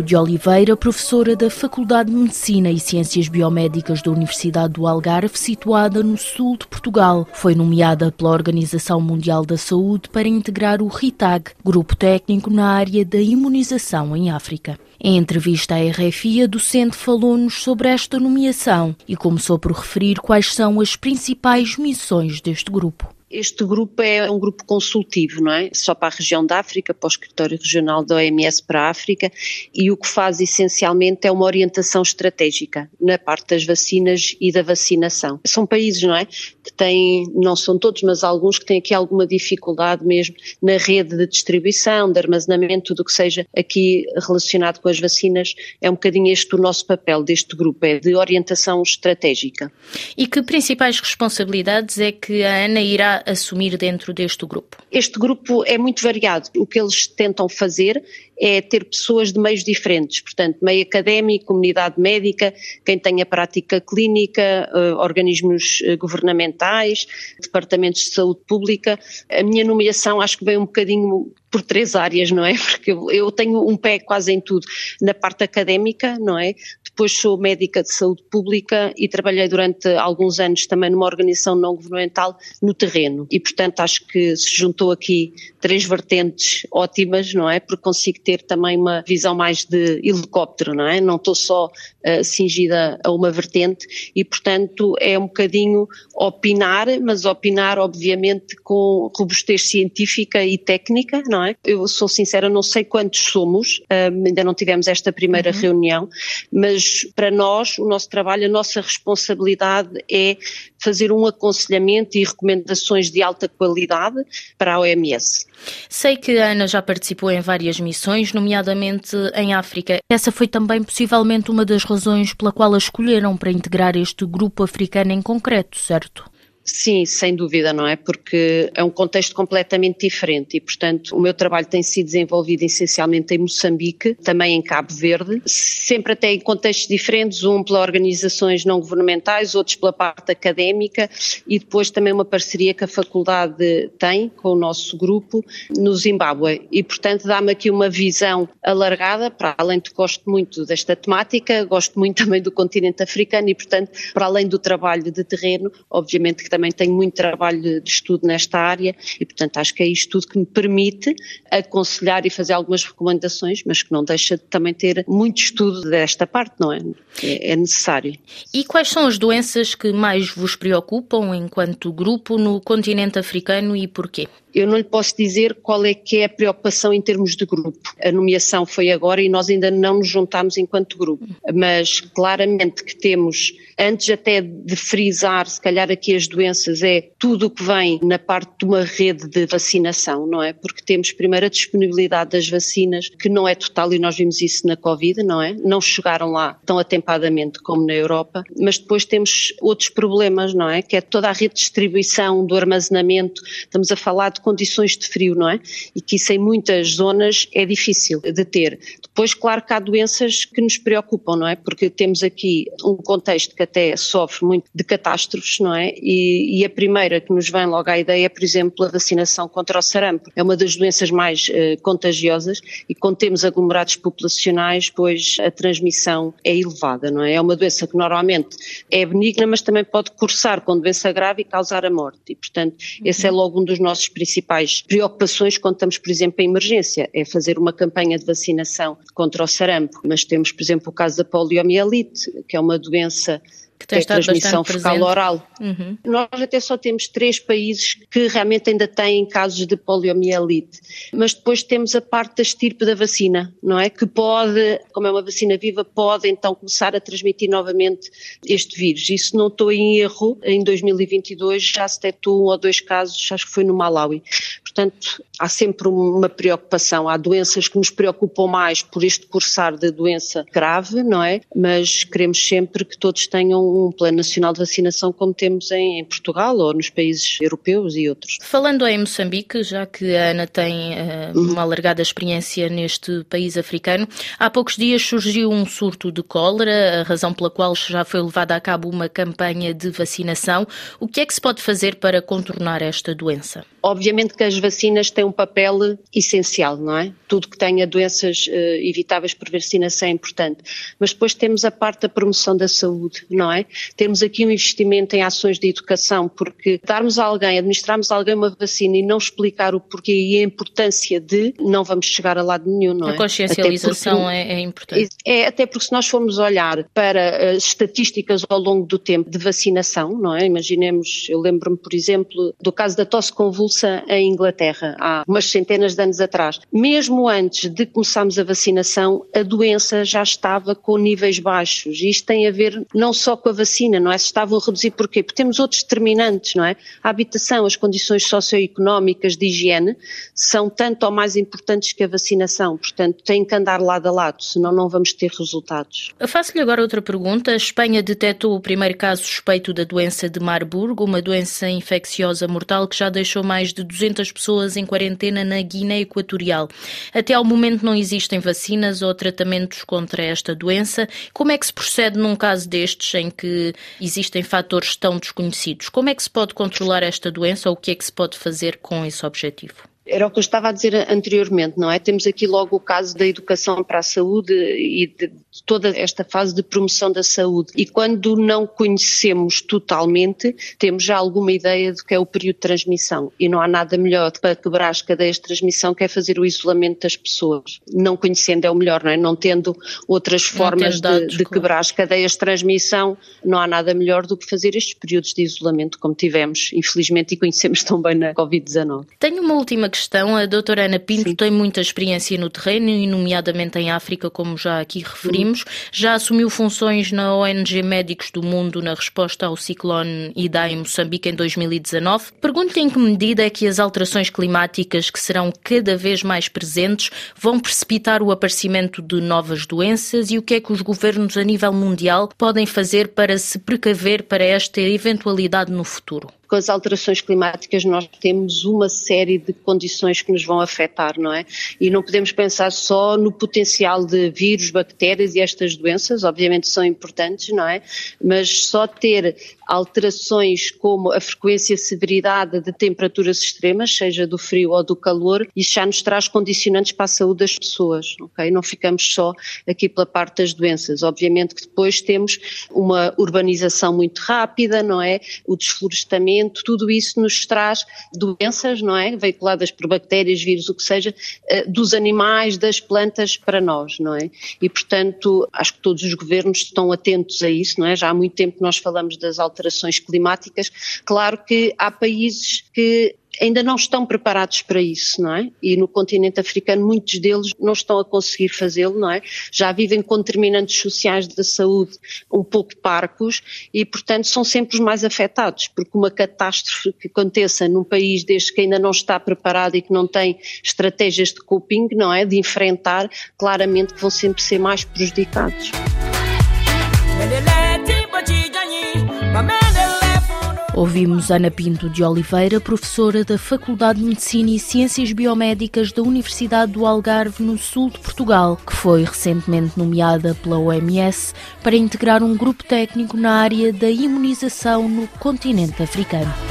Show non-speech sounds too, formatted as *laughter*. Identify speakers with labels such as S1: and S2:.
S1: Pinto de Oliveira, professora da Faculdade de Medicina e Ciências Biomédicas da Universidade do Algarve, situada no sul de Portugal, foi nomeada pela Organização Mundial da Saúde para integrar o RITAG, grupo técnico na área da imunização em África. Em entrevista à RFI, a docente falou-nos sobre esta nomeação e começou por referir quais são as principais missões deste grupo.
S2: Este grupo é um grupo consultivo, não é? Só para a região da África, para o escritório regional da OMS para a África, e o que faz essencialmente é uma orientação estratégica na parte das vacinas e da vacinação. São países, não é? Que têm, não são todos, mas alguns que têm aqui alguma dificuldade mesmo na rede de distribuição, de armazenamento, tudo o que seja aqui relacionado com as vacinas. É um bocadinho este o nosso papel deste grupo, é de orientação estratégica.
S1: E que principais responsabilidades é que a Ana irá assumir dentro deste grupo?
S2: Este grupo é muito variado. O que eles tentam fazer é ter pessoas de meios diferentes, portanto, meio académico, comunidade médica, quem tem a prática clínica, uh, organismos uh, governamentais, departamentos de saúde pública. A minha nomeação acho que veio um bocadinho por três áreas, não é? *laughs* Porque eu tenho um pé quase em tudo. Na parte académica, não é? Depois sou médica de saúde pública e trabalhei durante alguns anos também numa organização não governamental no terreno. E, portanto, acho que se juntou aqui três vertentes ótimas, não é? Porque consigo ter também uma visão mais de helicóptero, não é? Não estou só uh, cingida a uma vertente e, portanto, é um bocadinho opinar, mas opinar, obviamente, com robustez científica e técnica, não é? Eu sou sincera, não sei quantos somos, uh, ainda não tivemos esta primeira uhum. reunião, mas para nós, o nosso trabalho, a nossa responsabilidade é fazer um aconselhamento e recomendações de alta qualidade para a OMS.
S1: Sei que a Ana já participou em várias missões, nomeadamente em África. Essa foi também possivelmente uma das razões pela qual a escolheram para integrar este grupo africano em concreto, certo?
S2: Sim, sem dúvida, não é? Porque é um contexto completamente diferente e, portanto, o meu trabalho tem sido desenvolvido essencialmente em Moçambique, também em Cabo Verde, sempre até em contextos diferentes, um pelas organizações não governamentais, outros pela parte académica e depois também uma parceria que a faculdade tem com o nosso grupo no Zimbábue e, portanto, dá-me aqui uma visão alargada, para além de que gosto muito desta temática, gosto muito *laughs* também do continente africano e, portanto, para além do trabalho de terreno, obviamente que também tenho muito trabalho de estudo nesta área e, portanto, acho que é isto tudo que me permite aconselhar e fazer algumas recomendações, mas que não deixa de também ter muito estudo desta parte, não é? É, é necessário.
S1: E quais são as doenças que mais vos preocupam enquanto grupo no continente africano e porquê?
S2: Eu não lhe posso dizer qual é que é a preocupação em termos de grupo. A nomeação foi agora e nós ainda não nos juntámos enquanto grupo, mas claramente que temos, antes até de frisar, se calhar aqui as doenças, é tudo o que vem na parte de uma rede de vacinação, não é? Porque temos primeiro a disponibilidade das vacinas, que não é total e nós vimos isso na Covid, não é? Não chegaram lá tão atempadamente como na Europa, mas depois temos outros problemas, não é? Que é toda a rede de distribuição, do armazenamento, estamos a falar de condições de frio, não é? E que isso em muitas zonas é difícil de ter. Depois, claro que há doenças que nos preocupam, não é? Porque temos aqui um contexto que até sofre muito de catástrofes, não é? E, e a primeira que nos vem logo à ideia é, por exemplo, a vacinação contra o sarampo. É uma das doenças mais uh, contagiosas e quando temos aglomerados populacionais, pois a transmissão é elevada, não é? É uma doença que normalmente é benigna, mas também pode cursar com doença grave e causar a morte. E, portanto, esse é logo um dos nossos principais preocupações quando estamos, por exemplo, em emergência, é fazer uma campanha de vacinação contra o sarampo. Mas temos, por exemplo, o caso da poliomielite, que é uma doença que tem é transmissão fecal oral. Uhum. Nós até só temos três países que realmente ainda têm casos de poliomielite, mas depois temos a parte da estirpe da vacina, não é? Que pode, como é uma vacina viva, pode então começar a transmitir novamente este vírus. E se não estou em erro, em 2022 já se detectou um ou dois casos, acho que foi no Malawi. Portanto, há sempre uma preocupação. Há doenças que nos preocupam mais por este cursar de doença grave, não é? Mas queremos sempre que todos tenham um plano nacional de vacinação como temos em, em Portugal ou nos países europeus e outros.
S1: Falando em Moçambique, já que a Ana tem uh, uma alargada experiência neste país africano, há poucos dias surgiu um surto de cólera, a razão pela qual já foi levada a cabo uma campanha de vacinação. O que é que se pode fazer para contornar esta doença?
S2: Obviamente que as vacinas têm um papel essencial, não é? Tudo que tenha doenças uh, evitáveis por vacinação é importante. Mas depois temos a parte da promoção da saúde, não é? Temos aqui um investimento em ações de educação, porque darmos a alguém, administrarmos a alguém uma vacina e não explicar o porquê e a importância de, não vamos chegar a lado nenhum, não é?
S1: A consciencialização porque, é, é, importante.
S2: É, até porque se nós formos olhar para as estatísticas ao longo do tempo de vacinação, não é? Imaginemos, eu lembro-me, por exemplo, do caso da tosse convulsa em Inglaterra, há umas centenas de anos atrás. Mesmo antes de começarmos a vacinação, a doença já estava com níveis baixos. Isto tem a ver não só com a vacina, não é? Se estavam a reduzir porquê? Porque temos outros determinantes, não é? A habitação, as condições socioeconómicas de higiene são tanto ou mais importantes que a vacinação. Portanto, tem que andar lado a lado, senão não vamos ter resultados.
S1: Faço-lhe agora outra pergunta. A Espanha detectou o primeiro caso suspeito da doença de Marburgo, uma doença infecciosa mortal que já deixou mais de 200 pessoas em quarentena na Guiné Equatorial. Até ao momento não existem vacinas ou tratamentos contra esta doença. Como é que se procede num caso destes em que existem fatores tão desconhecidos? Como é que se pode controlar esta doença ou o que é que se pode fazer com esse objetivo?
S2: Era o que eu estava a dizer anteriormente, não é? Temos aqui logo o caso da educação para a saúde e de toda esta fase de promoção da saúde. E quando não conhecemos totalmente, temos já alguma ideia do que é o período de transmissão. E não há nada melhor para quebrar as cadeias de transmissão que é fazer o isolamento das pessoas. Não conhecendo é o melhor, não é? Não tendo outras formas de, de quebrar as cadeias de transmissão, não há nada melhor do que fazer estes períodos de isolamento como tivemos, infelizmente, e conhecemos tão bem na Covid-19.
S1: Tenho uma última questão. A doutora Ana Pinto Sim. tem muita experiência no terreno, e nomeadamente em África, como já aqui referimos. Uhum. Já assumiu funções na ONG Médicos do Mundo na resposta ao ciclone Idai em Moçambique em 2019. Pergunto-lhe em que medida é que as alterações climáticas, que serão cada vez mais presentes, vão precipitar o aparecimento de novas doenças e o que é que os governos a nível mundial podem fazer para se precaver para esta eventualidade no futuro?
S2: Com as alterações climáticas nós temos uma série de condições que nos vão afetar, não é? E não podemos pensar só no potencial de vírus, bactérias e estas doenças, obviamente são importantes, não é? Mas só ter alterações como a frequência e severidade de temperaturas extremas, seja do frio ou do calor, isso já nos traz condicionantes para a saúde das pessoas, ok? Não ficamos só aqui pela parte das doenças. Obviamente que depois temos uma urbanização muito rápida, não é? O desflorestamento, tudo isso nos traz doenças, não é? Veiculadas por bactérias, vírus, o que seja, eh, dos animais, das plantas para nós, não é? E portanto, acho que todos os governos estão atentos a isso, não é? Já há muito tempo que nós falamos das alterações climáticas. Claro que há países que ainda não estão preparados para isso, não é? E no continente africano muitos deles não estão a conseguir fazê-lo, não é? Já vivem com determinantes sociais da saúde um pouco parcos e, portanto, são sempre os mais afetados, porque uma catástrofe que aconteça num país deste que ainda não está preparado e que não tem estratégias de coping, não é? De enfrentar, claramente que vão sempre ser mais prejudicados.
S1: Ouvimos Ana Pinto de Oliveira, professora da Faculdade de Medicina e Ciências Biomédicas da Universidade do Algarve, no sul de Portugal, que foi recentemente nomeada pela OMS para integrar um grupo técnico na área da imunização no continente africano.